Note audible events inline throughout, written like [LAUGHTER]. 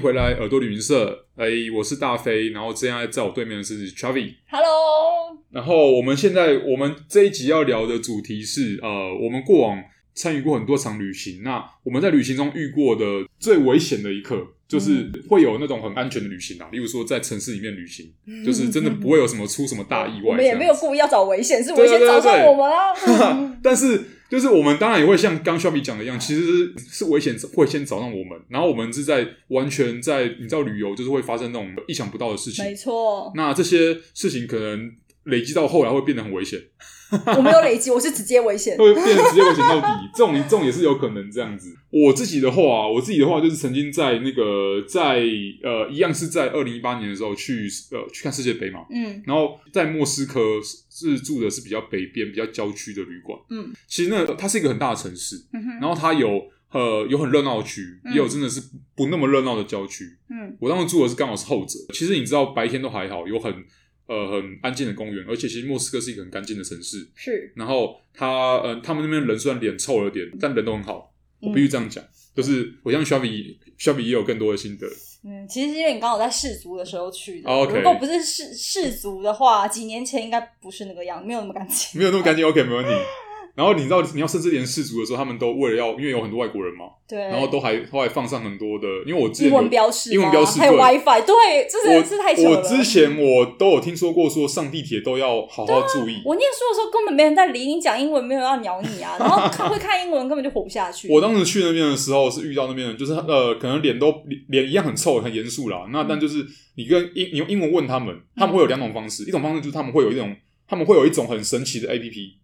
回来耳朵旅行社。哎，我是大飞，然后现在在我对面的是 Chavi。Hello。然后我们现在我们这一集要聊的主题是呃，我们过往参与过很多场旅行，那我们在旅行中遇过的最危险的一刻，就是会有那种很安全的旅行啊，例如说在城市里面旅行，就是真的不会有什么出什么大意外。我们也没有故意要找危险，是危险找上我们啊。[LAUGHS] 但是就是我们当然也会像刚 Shelby 讲的一样，其实是，是危险会先找上我们，然后我们是在完全在你知道旅游就是会发生那种意想不到的事情。没错。那这些事情可能累积到后来会变得很危险。[LAUGHS] 我没有累积，我是直接危险，会变成直接危险到底。这种这种也是有可能这样子。我自己的话啊，我自己的话就是曾经在那个在呃，一样是在二零一八年的时候去呃去看世界杯嘛，嗯，然后在莫斯科是住的是比较北边、比较郊区的旅馆，嗯，其实那它是一个很大的城市，嗯哼，然后它有呃有很热闹的区，也有真的是不那么热闹的郊区，嗯，我当时住的是刚好是后者。其实你知道白天都还好，有很。呃，很安静的公园，而且其实莫斯科是一个很干净的城市。是，然后他，呃，他们那边人虽然脸臭了点，但人都很好。我必须这样讲，就是我像 Shelby，Shelby 也有更多的心得。嗯，其实因为你刚好在世足的时候去的如果不是世世足的话，几年前应该不是那个样，没有那么干净，没有那么干净。[LAUGHS] OK，没问题。然后你知道，你要甚至连世足的时候，他们都为了要，因为有很多外国人嘛，对，然后都还后来放上很多的，因为我之前英文标识，英文标识，还有 WiFi，对，这是是太巧了。我之前我都有听说过，说上地铁都要好好注意。我念书的时候根本没人在理你，讲英文没有要鸟你啊，[LAUGHS] 然后看会看英文根本就活不下去。我当时去那边的时候是遇到那边人，就是呃，可能脸都脸一样很臭很严肃啦。那但就是你跟英你用英文问他们，他们会有两种方式，一种方式就是他们会有一种他们会有一种很神奇的 APP。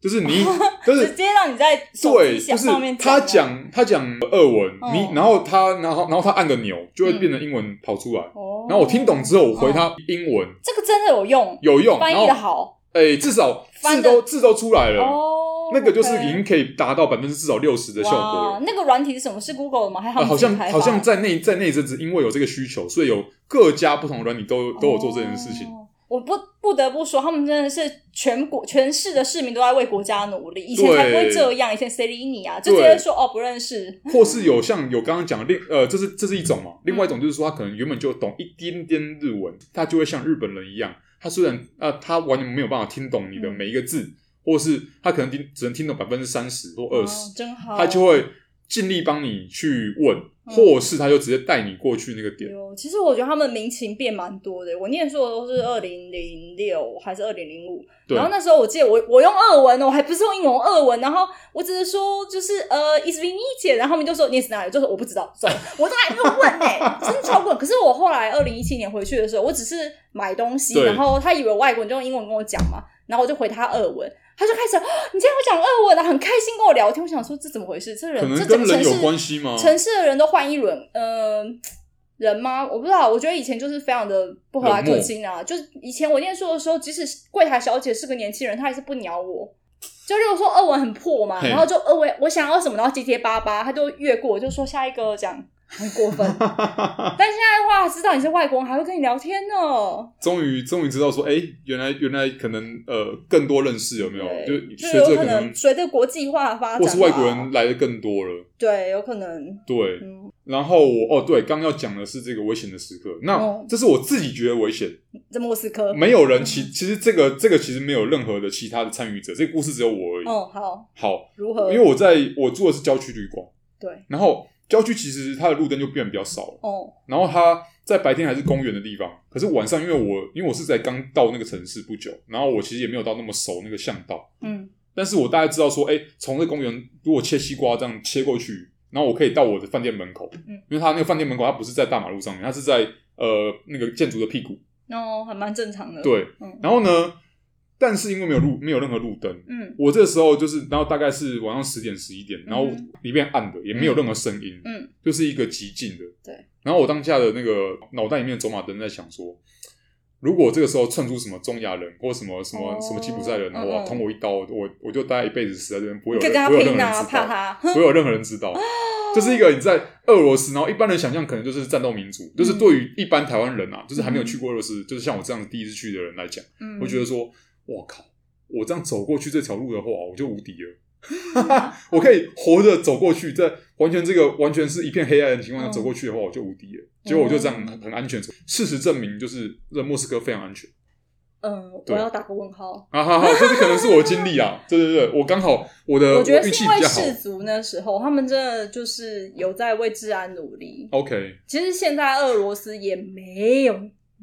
就是你，[LAUGHS] 就是直接让你在对，就是他讲他讲俄文，你然后他然后然后他按个钮，就会变成英文跑出来。然后我听懂之后，我回他英文，这个真的有用，有用，翻译的好。哎，至少字都字都出来了。哦，那个就是已经可以达到百分之至少六十的效果了。那个软体是什么？是 Google 的吗？还好像好像在那在那阵子，因为有这个需求，所以有各家不同的软体都都有做这件事情。我不不得不说，他们真的是全国全市的市民都在为国家努力。以前才不会这样，以前谁理你啊？就直接说哦，不认识。或是有像有刚刚讲的另呃，这是这是一种嘛？另外一种就是说，他可能原本就懂一点点日文，他就会像日本人一样，他虽然呃，他完全没有办法听懂你的每一个字，或是他可能听只能听懂百分之三十或二十，真好，他就会尽力帮你去问，或是他就直接带你过去那个点。其实我觉得他们民情变蛮多的。我念书的都是二零零六还是二零零五，然后那时候我记得我我用俄文，我还不是用英文，俄文，然后我只是说就是呃，is me 姐，然后他们就说你是哪里，就是我不知道，走，我都还没有问呢、真的超过。可是我后来二零一七年回去的时候，我只是买东西，然后他以为外国人就用英文跟我讲嘛，然后我就回他俄文，他就开始，你今天会讲俄文啊，很开心跟我聊天。我想说，这怎么回事？这人可能跟人有关系吗？城市的人都换一轮，呃，人吗？我不知道。我觉得以前就是非常的不和蔼可亲啊。就是以前我念书的时候，即使柜台小姐是个年轻人，她还是不鸟我。就如果说俄文很破嘛，然后就俄文我想要什么，然后结结巴巴，他就越过，就说下一个讲。很过分，但现在的话，知道你是外国人，还会跟你聊天呢。终于，终于知道说，哎、欸，原来，原来可能，呃，更多认识有没有？就随着可能随着国际化的发展，或是外国人来的更多了。对，有可能。对，嗯、然后我，哦，对，刚要讲的是这个危险的时刻。那、哦、这是我自己觉得危险。在莫斯科，没有人 [LAUGHS] 其其实这个这个其实没有任何的其他的参与者，这个故事只有我而已。哦，好，好，如何？因为我在我住的是郊区旅馆。对，然后。郊区其实它的路灯就变得比较少了，哦，然后它在白天还是公园的地方，可是晚上因为我因为我是在刚到那个城市不久，然后我其实也没有到那么熟那个巷道，嗯，但是我大概知道说，哎，从这公园如果切西瓜这样切过去，然后我可以到我的饭店门口，嗯，因为它那个饭店门口它不是在大马路上面，它是在呃那个建筑的屁股，哦，还蛮正常的，对，嗯，然后呢？但是因为没有路，没有任何路灯，嗯，我这个时候就是，然后大概是晚上十点十一点，然后里面暗的，也没有任何声音，嗯，就是一个极静的，对。然后我当下的那个脑袋里面走马灯在想说，如果这个时候窜出什么中亚人或什么什么什么吉普赛人，然后捅我一刀，我我就待一辈子死在这边，不会有人，不会有任何人知道，不会有任何人知道。这是一个你在俄罗斯，然后一般人想象可能就是战斗民族，就是对于一般台湾人啊，就是还没有去过俄罗斯，就是像我这样第一次去的人来讲，嗯，我觉得说。我靠！我这样走过去这条路的话，我就无敌了。我可以活着走过去，在完全这个完全是一片黑暗的情况下走过去的话，我就无敌了。结果我就这样很安全。事实证明，就是这莫斯科非常安全。嗯，我要打个问号。啊哈哈，这是可能是我的经历啊。对对对，我刚好我的我觉得是因为世足那时候，他们真的就是有在为治安努力。OK，其实现在俄罗斯也没有。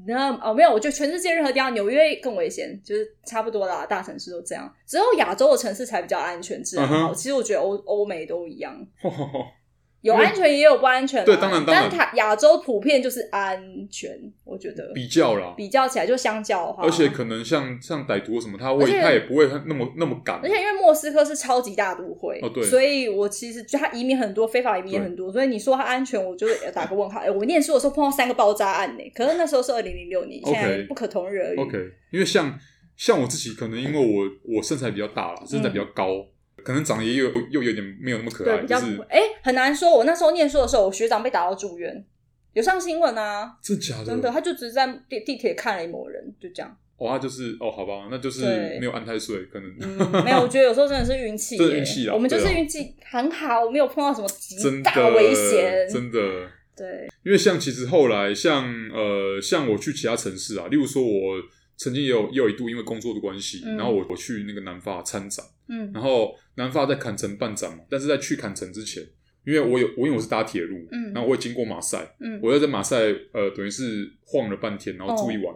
那哦，没有，我觉得全世界任何地方，纽约更危险，就是差不多啦，大城市都这样，只有亚洲的城市才比较安全，治安好。Uh huh. 其实我觉得欧欧美都一样。[LAUGHS] 有安全也有不安全，对，当然当然。但它亚洲普遍就是安全，我觉得比较啦，比较起来就相较的话，而且可能像像歹徒什么，他会他也不会那么那么敢。而且因为莫斯科是超级大都会，哦对，所以我其实就他移民很多，非法移民也很多，所以你说他安全，我就打个问号。哎，我念书的时候碰到三个爆炸案呢，可是那时候是二零零六年，现在不可同日而语。OK，因为像像我自己，可能因为我我身材比较大了，身材比较高。可能长得也有又有点没有那么可爱，比较就是哎、欸、很难说。我那时候念书的时候，我学长被打到住院，有上新闻啊，真假的？真的，他就只是在地地铁看了一某人，就这样。哦，他就是哦，好吧，那就是没有安太岁，可能、嗯、没有。我觉得有时候真的是运气，[LAUGHS] 真的运气啊。我们就是运气很好，我没有碰到什么极大危险，真的。对，因为像其实后来像呃像我去其他城市啊，例如说我。曾经也有也有一度因为工作的关系，嗯、然后我我去那个南法参展，嗯，然后南法在坎城办展嘛，但是在去坎城之前，因为我有我因为我是搭铁路，嗯，然后我也经过马赛，嗯，我又在马赛呃等于是晃了半天，然后住一晚，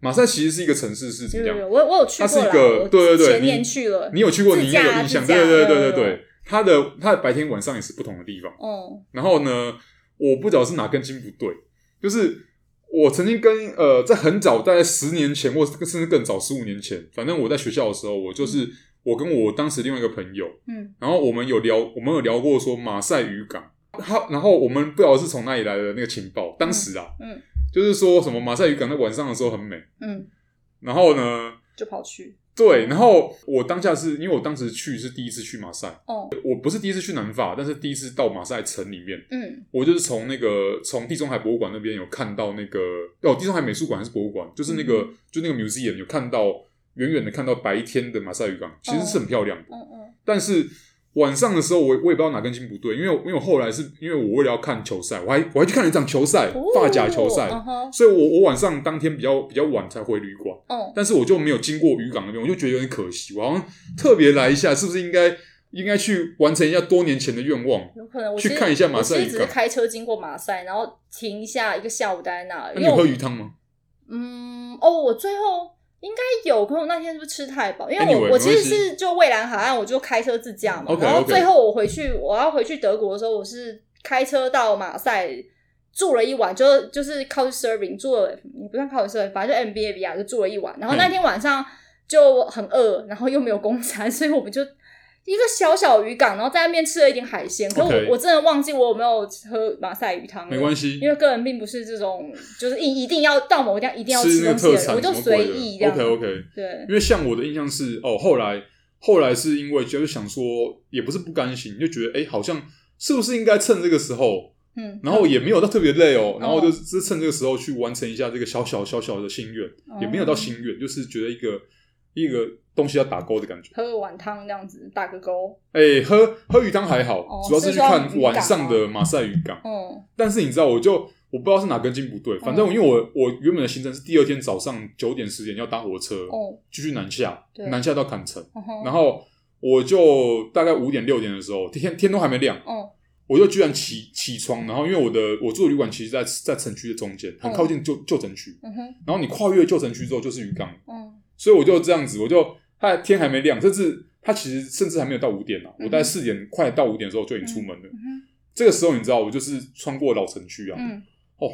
马赛其实是一个城市是怎么样？我我有去过，它是一个对对对，前年去了，你，你有去过，你应该有印象，对对对对对对，它的它的白天晚上也是不同的地方，嗯，然后呢，我不知道是哪根筋不对，就是。我曾经跟呃，在很早，大概十年前，或甚至更早，十五年前，反正我在学校的时候，我就是、嗯、我跟我当时另外一个朋友，嗯，然后我们有聊，我们有聊过说马赛渔港，他，然后我们不知道是从哪里来的那个情报，当时啊，嗯，嗯就是说什么马赛渔港在晚上的时候很美，嗯，然后呢，就跑去。对，然后我当下是因为我当时去是第一次去马赛，哦，我不是第一次去南法，但是第一次到马赛城里面，嗯，我就是从那个从地中海博物馆那边有看到那个哦，地中海美术馆还是博物馆，就是那个、嗯、就那个 museum 有看到远远的看到白天的马赛渔港，其实是很漂亮的，嗯嗯，但是。晚上的时候，我我也不知道哪根筋不对，因为因为我后来是因为我为了要看球赛，我还我还去看了一场球赛，发甲球赛，哦 uh. 所以我我晚上当天比较比较晚才回旅馆，哦，但是我就没有经过渔港那边，我就觉得有点可惜，我好像特别来一下，是不是应该应该去完成一下多年前的愿望？有可能我去看一下马赛渔港。我只是开车经过马赛，然后停一下一个下午待在那。那你有喝鱼汤吗？嗯，哦，我最后。应该有，可是我那天是不是吃太饱？因为我 Anyway, 我其实是就蔚蓝海岸，我就开车自驾嘛。Okay, 然后最后我回去，我要回去德国的时候，我是开车到马赛住了一晚，就就是 couch serving 住了，也不算 couch serving，反正就 MBAB 啊，就住了一晚。然后那天晚上就很饿，然后又没有公餐，[LAUGHS] 所以我们就。一个小小渔港，然后在那边吃了一点海鲜。可是我.我真的忘记我有没有喝马赛鱼汤。没关系，因为个人并不是这种，就是一一定要到某个地方一定要吃东西的，我就随意这样。OK OK，对。因为像我的印象是，哦，后来后来是因为就是想说，也不是不甘心，就觉得哎，好像是不是应该趁这个时候，嗯，然后也没有到特别累哦，嗯、然后就是趁这个时候去完成一下这个小小小小的心愿，嗯、也没有到心愿，就是觉得一个一个。东西要打勾的感觉，喝碗汤这样子打个勾。哎、欸，喝喝鱼汤还好，哦、主要是去看晚上的马赛渔港。嗯，但是你知道，我就我不知道是哪根筋不对，反正我因为我我原本的行程是第二天早上九点十点要搭火车，哦，继续南下，南下到坎城，嗯、然后我就大概五点六点的时候，天天都还没亮，哦、我就居然起起床，然后因为我的我住的旅馆其实在在城区的中间，很靠近旧旧城区，嗯、哼。然后你跨越旧城区之后就是渔港，嗯，所以我就这样子，我就。他天还没亮，甚至他其实甚至还没有到五点呢。我大概四点快到五点的时候就已经出门了。这个时候你知道，我就是穿过老城区啊。哦，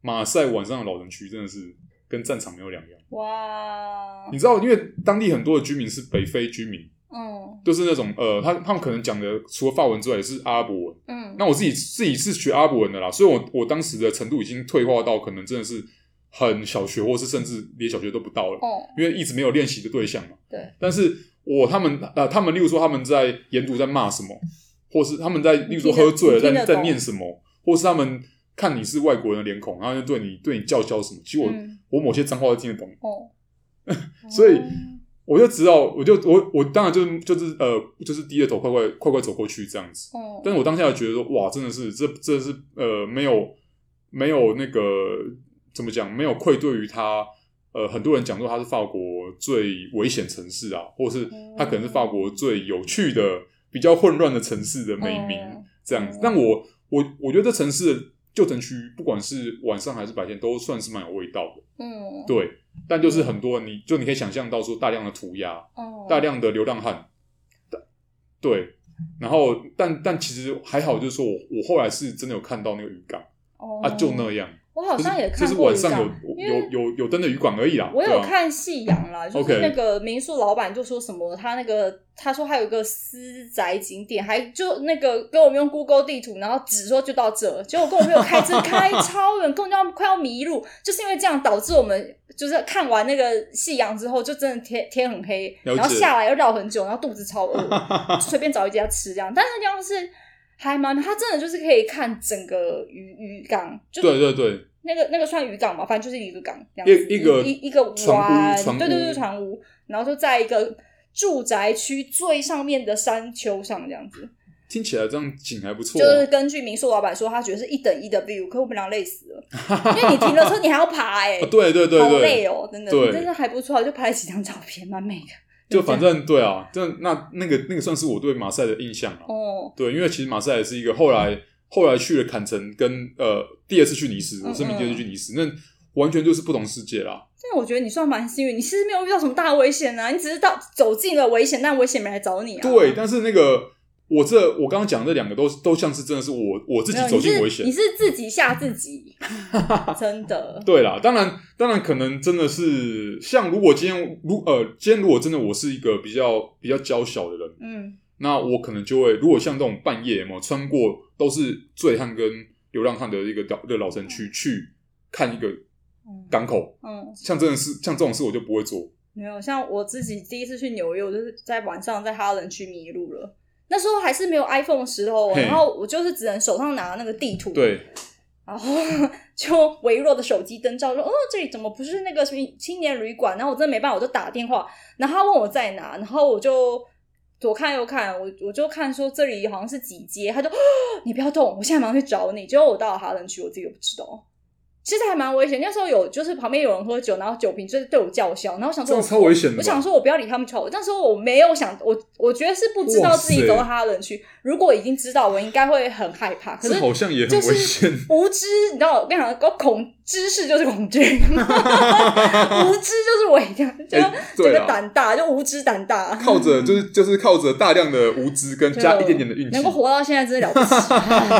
马赛晚上的老城区真的是跟战场没有两样。哇！你知道，因为当地很多的居民是北非居民，嗯，就是那种呃，他他们可能讲的除了法文之外也是阿拉伯文。嗯，那我自己自己是学阿拉伯文的啦，所以我我当时的程度已经退化到可能真的是。很小学，或是甚至连小学都不到了，哦，因为一直没有练习的对象嘛。对。但是我他们呃，他们例如说他们在研读在骂什么，[LAUGHS] 或是他们在例如说喝醉了在在念什么，或是他们看你是外国人的脸孔，然后就对你对你叫嚣什么。其实我、嗯、我某些脏话都听得懂。哦。[LAUGHS] 所以我就知道，我就我我当然就是就是呃，就是低着头快快快快走过去这样子。哦。但是我当下觉得说，哇，真的是这这是呃，没有没有那个怎么讲，没有愧对于他。呃，很多人讲说他是法国最危险城市啊，或是他可能是法国最有趣的、比较混乱的城市的美名这样子。但我我我觉得这城市的旧城区，不管是晚上还是白天，都算是蛮有味道的。嗯，对。但就是很多，你就你可以想象到说，大量的涂鸦，大量的流浪汉，对。然后，但但其实还好，就是说我我后来是真的有看到那个渔港，啊，就那样。我好像也看过，就是晚上有有有有灯的渔馆而已啦。我有看夕阳啦，就是那个民宿老板就说什么，他那个他说他有个私宅景点，还就那个跟我们用 Google 地图，然后只说就到这，结果跟我们有开车 [LAUGHS] 开超远，根本就要快要迷路，就是因为这样导致我们就是看完那个夕阳之后，就真的天天很黑，然后下来又绕很久，然后肚子超饿，[LAUGHS] 随便找一家吃这样，但是这样是。还蛮，它真的就是可以看整个渔渔港，就对对对，那个那个算渔港嘛，反正就是一个港，一一个一一个湾，对对对，船屋，然后就在一个住宅区最上面的山丘上这样子，听起来这样景还不错。就是根据民宿老板说，他觉得是一等一的 view，可我们俩累死了，因为你停了车，你还要爬，哎，[LAUGHS] 对对对，好累哦，真的，真的还不错，就拍了几张照片，蛮美的。就反正对啊，这那那个那个算是我对马赛的印象了。哦，对，因为其实马赛也是一个后来后来去了坎城，跟呃第二次去尼斯，我生命第二次去尼斯，那完全就是不同世界啦。但我觉得你算蛮幸运，你其实没有遇到什么大危险啊，你只是到走进了危险，但危险没来找你啊。对，但是那个。我这我刚刚讲的这两个都都像是真的是我我自己走进危险，你是自己吓自己，[LAUGHS] 真的。对啦，当然当然可能真的是像如果今天如呃今天如果真的我是一个比较比较娇小的人，嗯，那我可能就会如果像这种半夜嘛穿过都是醉汉跟流浪汉的一个老的老城区去看一个港口，嗯，像真的是像这种事我就不会做。没有，像我自己第一次去纽约，我就是在晚上在哈伦区迷路了。那时候还是没有 iPhone 的时候，然后我就是只能手上拿那个地图，对，然后就微弱的手机灯照说，哦，这里怎么不是那个什么青年旅馆？然后我真的没办法，我就打电话，然后他问我在哪，然后我就左看右看，我我就看说这里好像是几街，他就，哦，[GASPS] 你不要动，我现在马上去找你。结果我到了哈登区，我自己都不知道。其实还蛮危险，那时候有就是旁边有人喝酒，然后酒瓶就是对我叫嚣，然后我想说我超危险的，我想说我不要理他们吵。那时候我没有想我我觉得是不知道自己走到他人去，如果已经知道，我应该会很害怕。可是好像也很危险，无知，你知道我跟你讲，恐知识就是恐惧，[LAUGHS] 无知就是伪的，就这个胆大，就无知胆大，靠着就是就是靠着大量的无知跟加一点点的运气，能够活到现在真的了不起，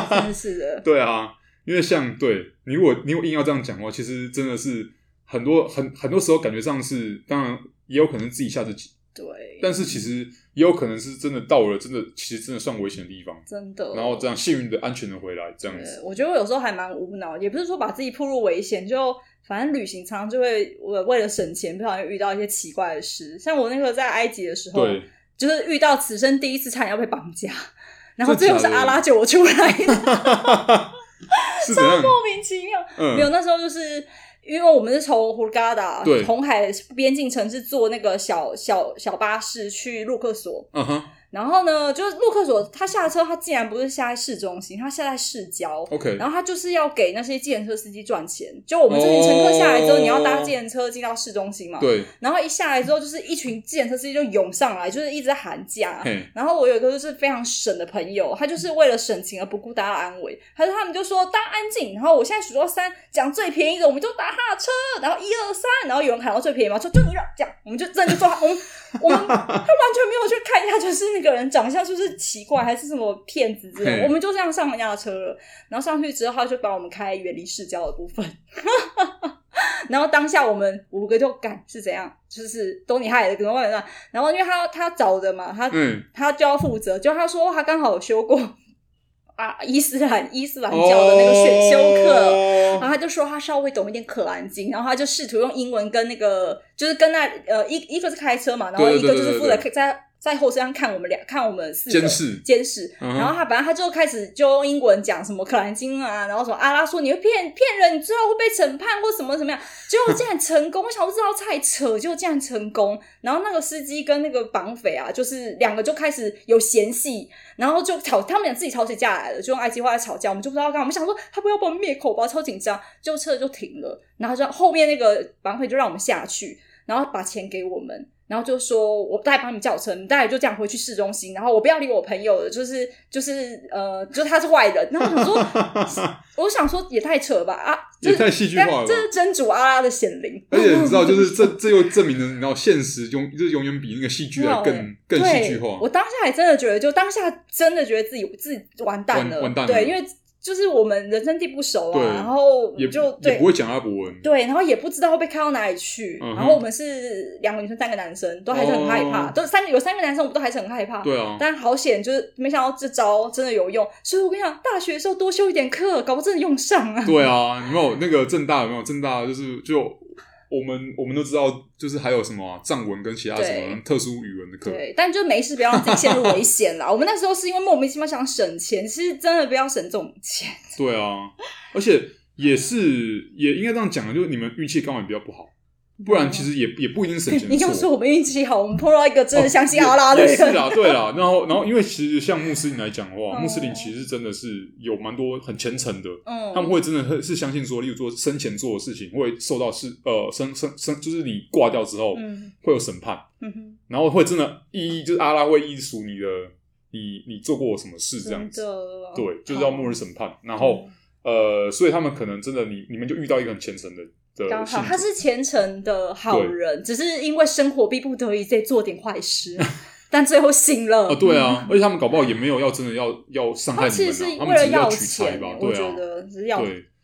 [LAUGHS] 真是的，对啊。因为像对你如果你如果硬要这样讲的话，其实真的是很多很很多时候感觉上是，当然也有可能自己吓自己。对，但是其实也有可能是真的到了真的其实真的算危险的地方，真的。然后这样幸运的安全的回来这样子。我觉得我有时候还蛮无脑，也不是说把自己暴入危险，就反正旅行常常就会我为了省钱，不小心遇到一些奇怪的事。像我那个在埃及的时候，对，就是遇到此生第一次差点要被绑架，然后最后是阿拉救我出来的。[LAUGHS] [LAUGHS] 超莫名其妙，嗯、没有那时候就是因为我们是从胡嘎达红海边境城市坐那个小小小巴士去陆克索。嗯哼。然后呢，就是陆克所，他下车，他竟然不是下在市中心，他下在市郊。OK，然后他就是要给那些计程车司机赚钱。就我们这群乘客下来之后，你要搭计程车进到市中心嘛？对。然后一下来之后，就是一群计程车司机就涌上来，就是一直在喊价。然后我有一个就是非常省的朋友，他就是为了省钱而不顾大家安危，他说他们就说大家安静。然后我现在数到三，讲最便宜的，我们就搭他的车。然后一二三，然后有人喊到最便宜嘛，说就你了，这样我们就真的就坐他，我们我们他完全没有去看一下，就是那个。个人长相是不是奇怪，还是什么骗子之类的？我们就这样上人家的车了，然后上去之后，他就帮我们开远离市郊的部分。[LAUGHS] 然后当下我们五个就干是怎样，就是都你害的，可能外面然后因为他他找的嘛，他、嗯、他就要负责，就他说他刚好有修过。啊，伊斯兰伊斯兰教的那个选修课，哦、然后他就说他稍微懂一点可兰经，然后他就试图用英文跟那个，就是跟那呃一一个是开车嘛，然后一个就是负责在在后车厢看我们俩，看我们四个监视。监视，然后他反正他就开始就用英文讲什么可兰经啊，然后什么阿拉说你会骗骗人，你最后会被审判或什么怎么样，结果竟然成功，我想不知道太扯，结果竟然成功，然后那个司机跟那个绑匪啊，就是两个就开始有嫌隙，然后就吵，他们俩自己吵起架来了，就用埃及话在吵架，我们就不知道干嘛，我们想说他不要把我们灭口吧，超紧张，就车就停了，然后就后面那个绑匪就让我们下去，然后把钱给我们。然后就说，我待会帮你叫车，你大概就这样回去市中心。然后我不要理我朋友的，就是就是呃，就是他是坏人。然后我说，[LAUGHS] 我想说也太扯了吧啊，也太戏剧化了。这是真主阿拉的显灵。而且你知道，就是这 [LAUGHS] 这又证明了，你知道现实永就是永远比那个戏剧还更更戏剧化。我当下还真的觉得，就当下真的觉得自己自己完蛋了，完蛋了。对，因为。就是我们人生地不熟啊，然后也就对，也不会讲阿拉伯文，对，然后也不知道会被开到哪里去。然后我们是两个女生，三个男生，都还是很害怕，都三个有三个男生，我们都还是很害怕。对啊，但好险，就是没想到这招真的有用。所以我跟你讲，大学的时候多修一点课，搞不好真的用上啊。对啊，有没有那个正大有没有正大就是就。我们我们都知道，就是还有什么藏文跟其他什么特殊语文的课。对，但就没事，不要让自己陷入危险啦。[LAUGHS] 我们那时候是因为莫名其妙想省钱，其实真的不要省这种钱。对啊，而且也是也应该这样讲的，就是你们运气刚好也比较不好。不然其实也也不一定省钱。你刚说我们运气好，我们碰到一个真的相信阿拉的人。是啦，对啦。然后，然后因为其实像穆斯林来讲的话，穆斯林其实真的是有蛮多很虔诚的。嗯。他们会真的是相信说，例如说生前做的事情会受到是呃生生生，就是你挂掉之后，会有审判。嗯哼。然后会真的一一就是阿拉会一一数你的你你做过什么事这样子。对，就是要末日审判。然后呃，所以他们可能真的你你们就遇到一个很虔诚的。刚好他是虔诚的好人，只是因为生活逼不得已在做点坏事，[LAUGHS] 但最后醒了。哦，对啊，而且他们搞不好也没有要真的要要伤害你们，其实是为了要钱吧？我觉得只是要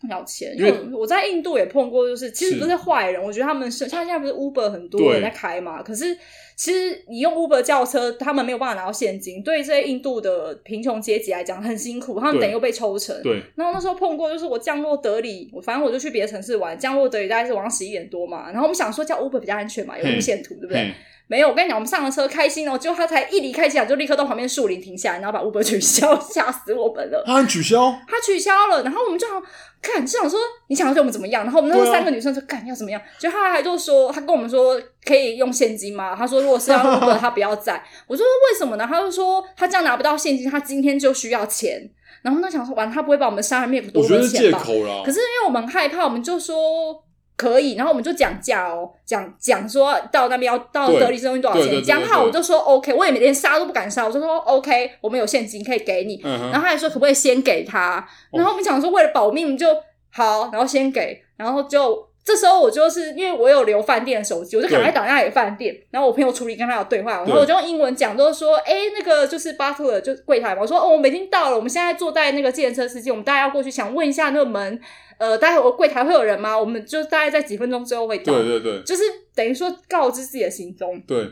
要钱。因为我在印度也碰过，就是其实不是坏人，我觉得他们是像现在不是 Uber 很多人在开嘛，可是。其实你用 Uber 叫车，他们没有办法拿到现金。对于这些印度的贫穷阶级来讲，很辛苦，他们等于又被抽成。对。然后那时候碰过，就是我降落德里，我反正我就去别的城市玩，降落德里大概是晚上十一点多嘛。然后我们想说叫 Uber 比较安全嘛，有路线图，对不对？没有，我跟你讲，我们上了车开心哦，结果他才一离开机场，就立刻到旁边树林停下来，然后把 Uber 取消，[LAUGHS] 吓死我们了。他取消？他取消了，然后我们就想看，就想说你想要对我们怎么样？然后我们那时候三个女生说，干要怎么样？就他还就说，他跟我们说可以用现金吗？他说如果是要 Uber，[LAUGHS] 他不要在。我说为什么呢？他就说他这样拿不到现金，他今天就需要钱。然后他想说，完他不会把我们杀人灭口多少钱吧？可是因为我们害怕，我们就说。可以，然后我们就讲价哦，讲讲说到那边要到德里市中心多少钱，讲好我就说 OK，我也连杀都不敢杀，我就说 OK，我们有现金可以给你，嗯、然后他还说可不可以先给他，然后我们想说为了保命就好，然后先给，然后就这时候我就是因为我有留饭店的手机，我就赶快打电话给饭店，然后我朋友处理跟他有对话，然后我就用英文讲，就是说哎那个就是 butler 就柜台嘛，我说哦我们已经到了，我们现在坐在那个计程车司机，我们大家要过去，想问一下那个门。呃，待会我柜台会有人吗？我们就大概在几分钟之后会到。对对对，就是等于说告知自己的行踪。对。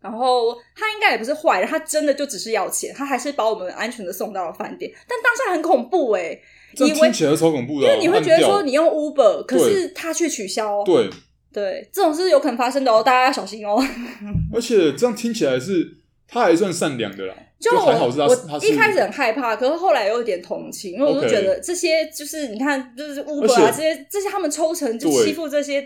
然后他应该也不是坏人，他真的就只是要钱，他还是把我们安全的送到了饭店。但当下很恐怖诶，以为听起来超恐怖的，因为你会觉得说你用 Uber，可是他却取消。对对，这种是有可能发生的哦，大家要小心哦。[LAUGHS] 而且这样听起来是他还算善良的啦。就我，我一开始很害怕，可是后来有点同情，因为我就觉得这些就是你看，就是 Uber 啊，这些这些他们抽成就欺负这些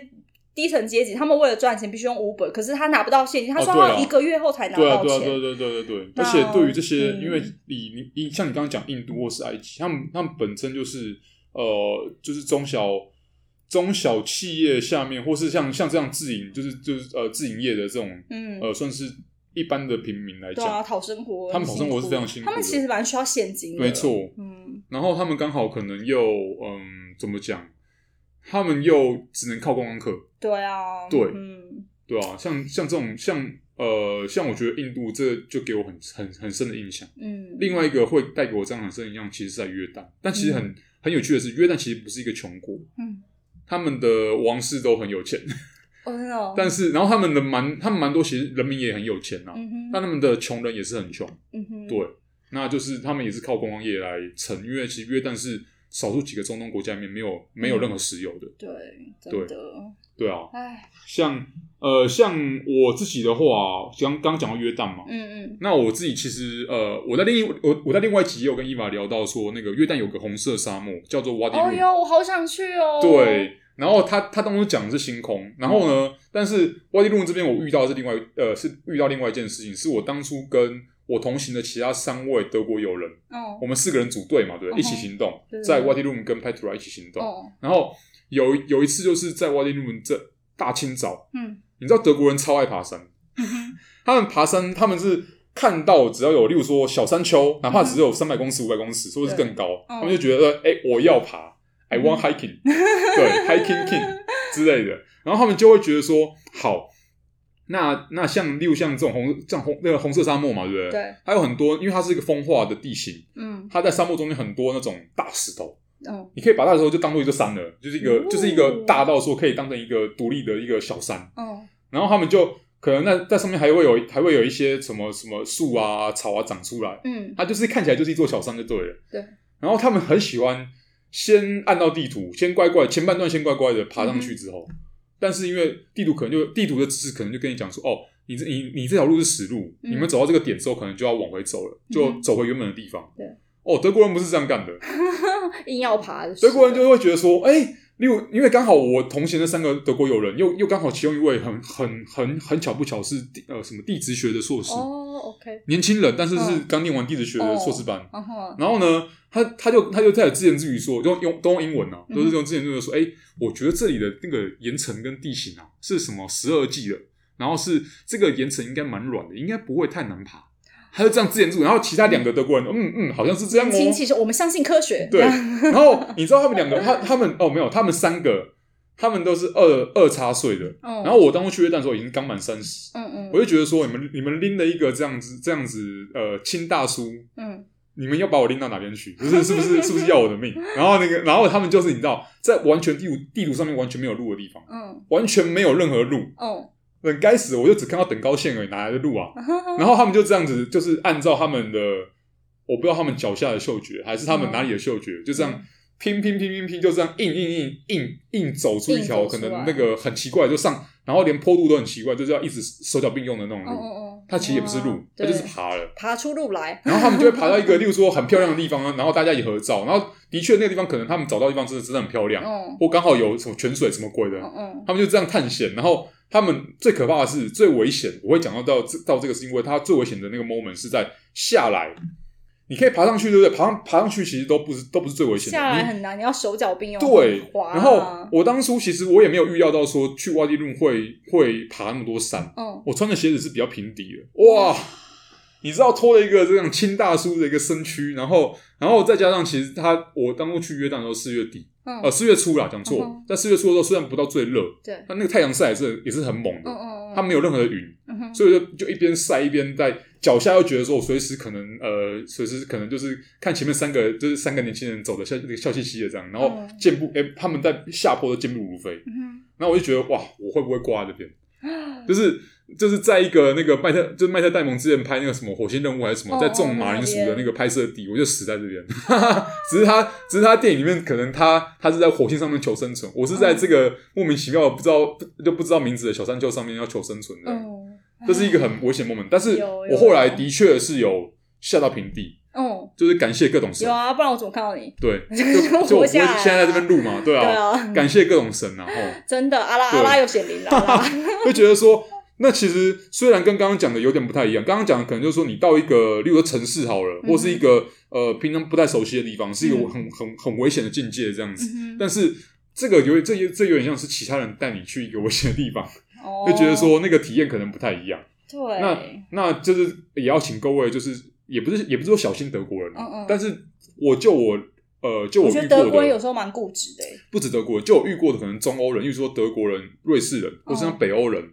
低层阶级，他们为了赚钱必须用 Uber，可是他拿不到现金，他说他一个月后才拿到钱。对啊对对对对对。而且对于这些，因为你你你像你刚刚讲印度或是埃及，他们他们本身就是呃，就是中小中小企业下面，或是像像这样自营，就是就是呃自营业的这种，嗯呃算是。一般的平民来讲，对啊，讨生活，他们讨生活是非常辛苦的。他们其实蛮需要现金的，没错。嗯，然后他们刚好可能又嗯，怎么讲？他们又只能靠观光客。对啊，对，嗯，对啊，像像这种像呃，像我觉得印度这就给我很很很深的印象。嗯，另外一个会带给我这样很深的印象，其实是在约旦。但其实很很有趣的是，约旦其实不是一个穷国。嗯，他们的王室都很有钱。Oh, 但是，然后他们的蛮，他们蛮多，其实人民也很有钱呐、啊。嗯、哼但他们的穷人也是很穷。嗯哼对，那就是他们也是靠观光业来撑，因为其实约旦是少数几个中东国家里面没有没有任何石油的。对，对的。对啊，唉，像呃，像我自己的话，刚刚讲到约旦嘛，嗯嗯，那我自己其实呃，我在另一我我在另外一集也有跟伊娃聊到说，那个约旦有个红色沙漠叫做瓦迪路，哦哟，我好想去哦。对，然后他他当初讲的是星空，然后呢，嗯、但是瓦迪路这边我遇到的是另外呃，是遇到另外一件事情，是我当初跟我同行的其他三位德国友人，哦，我们四个人组队嘛，对，哦、一起行动，对在瓦迪路跟 Petra 一起行动，哦，然后。有有一次，就是在瓦迪路姆这大清早，嗯，你知道德国人超爱爬山，他们爬山，他们是看到只要有，例如说小山丘，哪怕只有三百公尺、五百公尺，说是更高，对。他们就觉得，哎、我要爬，I want hiking，、嗯、对，hiking king 之类的，然后他们就会觉得说，好，那那像例如像这种红像红那个红色沙漠嘛，对不对？对，还有很多，因为它是一个风化的地形，嗯，它在沙漠中间很多那种大石头。Oh. 你可以把它的时候就当做一座山了，就是一个、oh. 就是一个大到说可以当成一个独立的一个小山。Oh. 然后他们就可能那在上面还会有还会有一些什么什么树啊草啊长出来。嗯，它就是看起来就是一座小山就对了。对。然后他们很喜欢先按到地图，先乖乖前半段先乖乖的爬上去之后，嗯、但是因为地图可能就地图的指示可能就跟你讲说，哦，你这你你这条路是死路，嗯、你们走到这个点之后可能就要往回走了，就走回原本的地方。哦，德国人不是这样干的，[LAUGHS] 硬要爬。德国人就会觉得说，哎、欸，例如因为刚好我同行的三个德国友人，又又刚好其中一位很很很很巧不巧是地呃什么地质学的硕士。哦，OK，年轻人，但是是刚念完地质学的硕士班，哦、然后呢，他他就他就在自言自语说，用用都用英文啊，都是用自言自语说，哎、欸，我觉得这里的那个岩层跟地形啊是什么十二纪的，然后是这个岩层应该蛮软的，应该不会太难爬。他就这样自言自语，然后其他两个德国人，嗯嗯，好像是这样哦。其实我们相信科学。对，然后你知道他们两个，他他们哦没有，他们三个，他们都是二二叉岁的。然后我当初去约旦的时候已经刚满三十。嗯嗯。我就觉得说，你们你们拎了一个这样子这样子呃亲大叔，嗯，你们要把我拎到哪边去？不是 [LAUGHS] 是不是是不是要我的命？然后那个然后他们就是你知道，在完全地图地图上面完全没有路的地方，嗯，完全没有任何路，哦。很该死，我就只看到等高线而已，哪来的路啊？[LAUGHS] 然后他们就这样子，就是按照他们的，我不知道他们脚下的嗅觉，还是他们哪里的嗅觉，就这样拼拼拼拼拼，就这样硬硬硬硬硬走出一条可能那个很奇怪，就上，然后连坡度都很奇怪，就是要一直手脚并用的那种路。它其实也不是路，它就是爬了，爬出路来。[LAUGHS] 然后他们就会爬到一个，[LAUGHS] 例如说很漂亮的地方啊，然后大家也合照。然后的确那个地方可能他们找到地方真的真的很漂亮，或刚好有什么泉水什么鬼的，他们就这样探险，然后。他们最可怕的是最危险，我会讲到到这到这个是因为它最危险的那个 moment 是在下来，你可以爬上去，对不对？爬上爬上去其实都不是都不是最危险的，下来很难，你，你要手脚并用。对，然后我当初其实我也没有预料到说去外地路会会爬那么多山，嗯，我穿的鞋子是比较平底的，哇。你知道拖了一个这样轻大叔的一个身躯，然后，然后再加上其实他，我当初去约旦的时候四月底，嗯、呃四月初啦，讲错，嗯、哼。在四月初的时候虽然不到最热，对，但那个太阳晒也是也是很猛的，它、嗯、没有任何的云，所以就就一边晒一边在脚下又觉得说我随时可能呃随时可能就是看前面三个就是三个年轻人走的笑笑嘻嘻的这样，然后健步哎他们在下坡都健步如飞，然后我就觉得哇我会不会挂在这边，嗯、[LAUGHS] 就是。就是在一个那个麦特，就是麦特戴蒙之前拍那个什么火星任务还是什么，在种马铃薯的那个拍摄地，我就死在这边。[LAUGHS] 只是他，只是他电影里面可能他他是在火星上面求生存，我是在这个莫名其妙不知道就不知道名字的小山丘上面要求生存的。这是一个很危险 moment，但是我后来的确是有下到平地。哦，就是感谢各种神。有啊，不然我怎么看到你？对，就 [LAUGHS] 就我现在在这边录嘛，对啊，感谢各种神啊。[LAUGHS] 真的，阿拉阿拉有显灵了，会觉得说。那其实虽然跟刚刚讲的有点不太一样，刚刚讲的可能就是说你到一个，例如说城市好了，或是一个呃平常不太熟悉的地方，是一个很很很危险的境界这样子。但是这个有这这有点像是其他人带你去一个危险的地方，就觉得说那个体验可能不太一样。对，那那就是也要请各位，就是也不是也不是说小心德国人，但是我就我。呃，就我觉得德国人有时候蛮固执的。不止德国人，就我遇过的，可能中欧人，例如说德国人、瑞士人，或是像北欧人，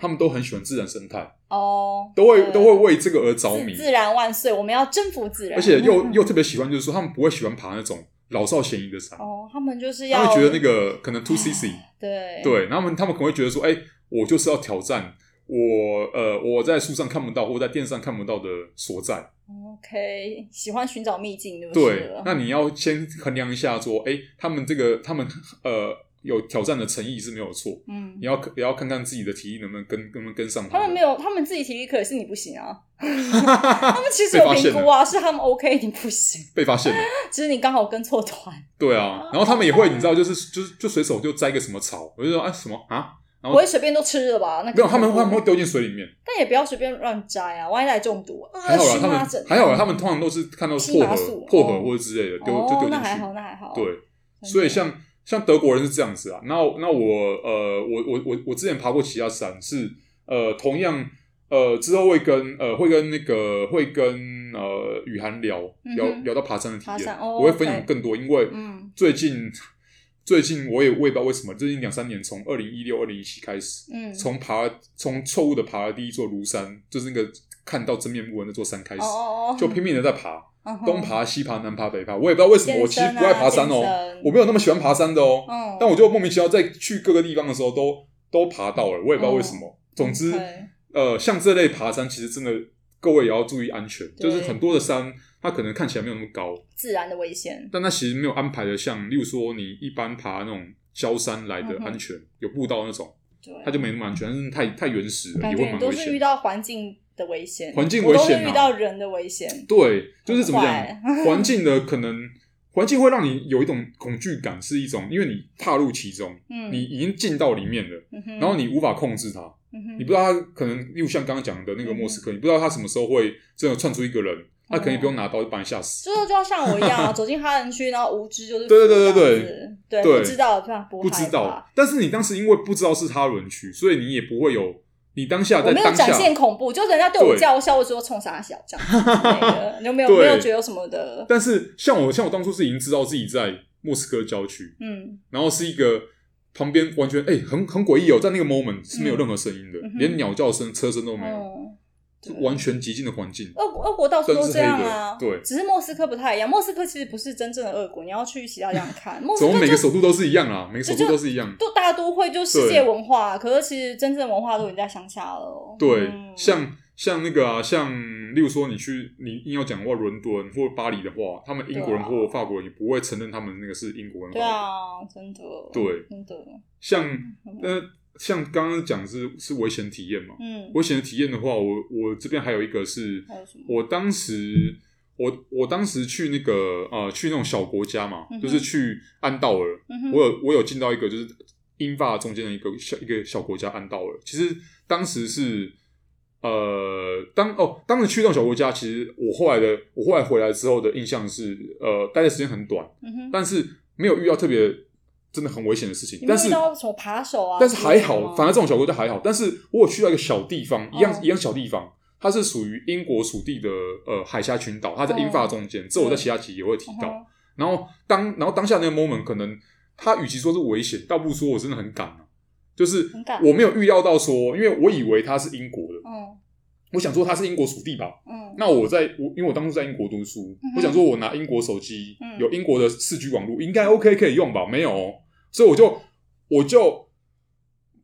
他们都很喜欢自然生态哦，都会都会为这个而着迷。自然万岁，我们要征服自然。而且又 [LAUGHS] 又特别喜欢，就是说他们不会喜欢爬那种老少咸宜的山哦，他们就是要，他们觉得那个可能 two cc，[LAUGHS] 对对，然后他们他们可能会觉得说，哎，我就是要挑战我呃我在书上看不到或在电视上看不到的所在。OK，喜欢寻找秘境，对不对，那你要先衡量一下，说，哎，他们这个他们呃有挑战的诚意是没有错，嗯，你要也要看看自己的体力能不能跟能不能跟上他们。他们没有，他们自己体力可以，是你不行啊。[LAUGHS] 他们其实有评估啊，是他们 OK，你不行。被发现了，其实你刚好跟错团。对啊，然后他们也会，你知道，就是就是就随手就摘个什么草，我就说啊什么啊。不会随便都吃了吧？那没有，他们他们会丢进水里面。但也不要随便乱摘啊，万一来中毒啊。还好啦，他们还好啦，他们通常都是看到薄荷、薄荷或者之类的，丢就丢进去。那还好，那还好。对，所以像像德国人是这样子啊。那那我呃，我我我我之前爬过其他山，是呃同样呃之后会跟呃会跟那个会跟呃雨涵聊聊聊到爬山的体验，我会分享更多，因为最近。最近我也我也不知道为什么，最近两三年，从二零一六、二零一七开始，嗯，从爬从错误的爬了第一座庐山，就是那个看到真面目的那座山开始，哦哦就拼命的在爬，嗯、东爬西爬南爬北爬，我也不知道为什么，我其实不爱爬山哦，我没有那么喜欢爬山的哦，嗯、但我就莫名其妙在去各个地方的时候都都爬到了，我也不知道为什么。嗯、总之，嗯、呃，像这类爬山，其实真的各位也要注意安全，就是很多的山。它可能看起来没有那么高，自然的危险，但它其实没有安排的像，例如说你一般爬那种萧山来的安全，嗯、有步道那种，对它就没那么安全，但是太太原始了，也会蛮危险。都是遇到环境的危险，环境危险、啊，都是遇到人的危险。对，就是怎么讲，环 [LAUGHS] 境的可能，环境会让你有一种恐惧感，是一种，因为你踏入其中，嗯，你已经进到里面了，嗯、然后你无法控制它，嗯、你不知道他可能，例如像刚刚讲的那个莫斯科，嗯、你不知道他什么时候会真的窜出一个人。他可以不用拿刀就把你吓死，就是就要像我一样啊走进哈人区，然后无知就是对对对对对。对，不知道这样不知道。但是你当时因为不知道是哈人区，所以你也不会有你当下在当下没有展现恐怖，就人家对我叫嚣，或者说冲啥小这样，你有没有没有觉得有什么的？但是像我像我当初是已经知道自己在莫斯科郊区，嗯，然后是一个旁边完全哎很很诡异哦，在那个 moment 是没有任何声音的，连鸟叫声、车声都没有。完全寂静的环境，俄国俄国到处都这样啊，对，只是莫斯科不太一样。莫斯科其实不是真正的俄国，你要去其他地方看。[LAUGHS] 莫斯科每个首都都是一样啊，每个首都都是一样，都大都会就世界文化，可是其实真正文化都已经在乡下了。对，像像那个啊，像例如说你去你硬要讲话伦敦或巴黎的话，他们英国人或法国人也不会承认他们那个是英国人。对啊，真的，对，真的，像呃。像刚刚讲是是危险体验嘛？嗯，危险的体验的话，我我这边还有一个是，我当时我我当时去那个呃去那种小国家嘛，嗯、就是去安道尔，嗯、哼我有我有进到一个就是英法中间的一个小一个小国家安道尔。其实当时是呃当哦当时去那种小国家，其实我后来的我后来回来之后的印象是呃待的时间很短，嗯、但是没有遇到特别。真的很危险的事情，但是什么扒手啊？但是还好，反而这种小国家还好。但是我有去到一个小地方，一样一样小地方，它是属于英国属地的呃海峡群岛，它在英法中间。这我在其他集也会提到。然后当然后当下那个 moment，可能他与其说是危险，倒不如说我真的很赶啊，就是我没有预料到说，因为我以为他是英国的，嗯，我想说他是英国属地吧，嗯，那我在我因为我当初在英国读书，我想说我拿英国手机，有英国的四 G 网络，应该 OK 可以用吧？没有。所以我就我就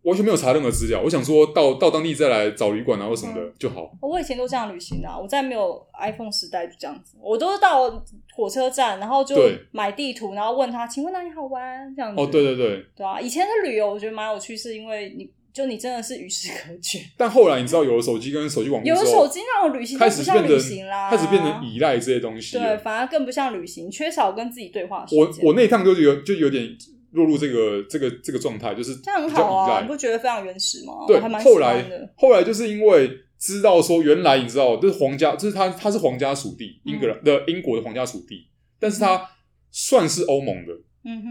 完全没有查任何资料，我想说到到当地再来找旅馆啊或什么的就好。我以前都这样旅行的，我在没有 iPhone 时代就这样子，我都是到火车站，然后就买地图，然后问他，请问哪里好玩？这样子。哦，对对对，对啊，以前的旅游我觉得蛮有趣，是因为你就你真的是与世隔绝。但后来你知道有了手机跟手机网络，有了手机那种旅行开始变成旅行啦，开始变成依赖这些东西，对，反而更不像旅行，缺少跟自己对话。我我那一趟就有就有点。落入这个这个这个状态，就是这样很好啊，你不觉得非常原始吗？对，后来后来就是因为知道说，原来你知道，就是皇家，就是他他是皇家属地，英格兰的英国的皇家属地，但是他算是欧盟的，嗯哼，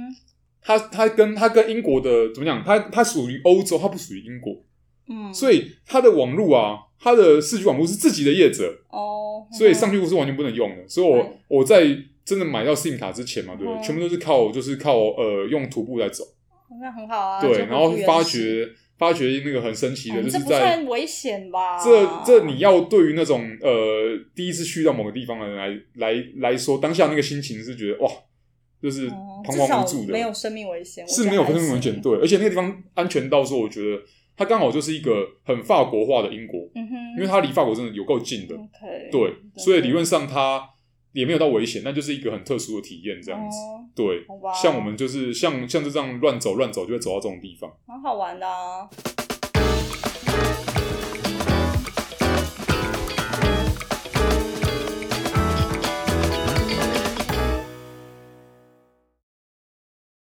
他他跟他跟英国的怎么讲？他他属于欧洲，他不属于英国，嗯，所以他的网络啊，他的四 G 网络是自己的业者哦，所以上去是完全不能用的，所以我我在。真的买到 SIM 卡之前嘛，对不对？全部都是靠，就是靠呃，用徒步在走。那很好啊。对，然后发觉发觉那个很神奇的，就是在。算危险吧？这这你要对于那种呃第一次去到某个地方的人来来来说，当下那个心情是觉得哇，就是彷徨无助的，没有生命危险，是没有生命危险。对，而且那个地方安全到说，我觉得它刚好就是一个很法国化的英国，嗯哼，因为它离法国真的有够近的，OK，对，所以理论上它也没有到危险，那就是一个很特殊的体验，这样子，对，像我们就是像像这样乱走乱走，就会走到这种地方，很好玩的啊。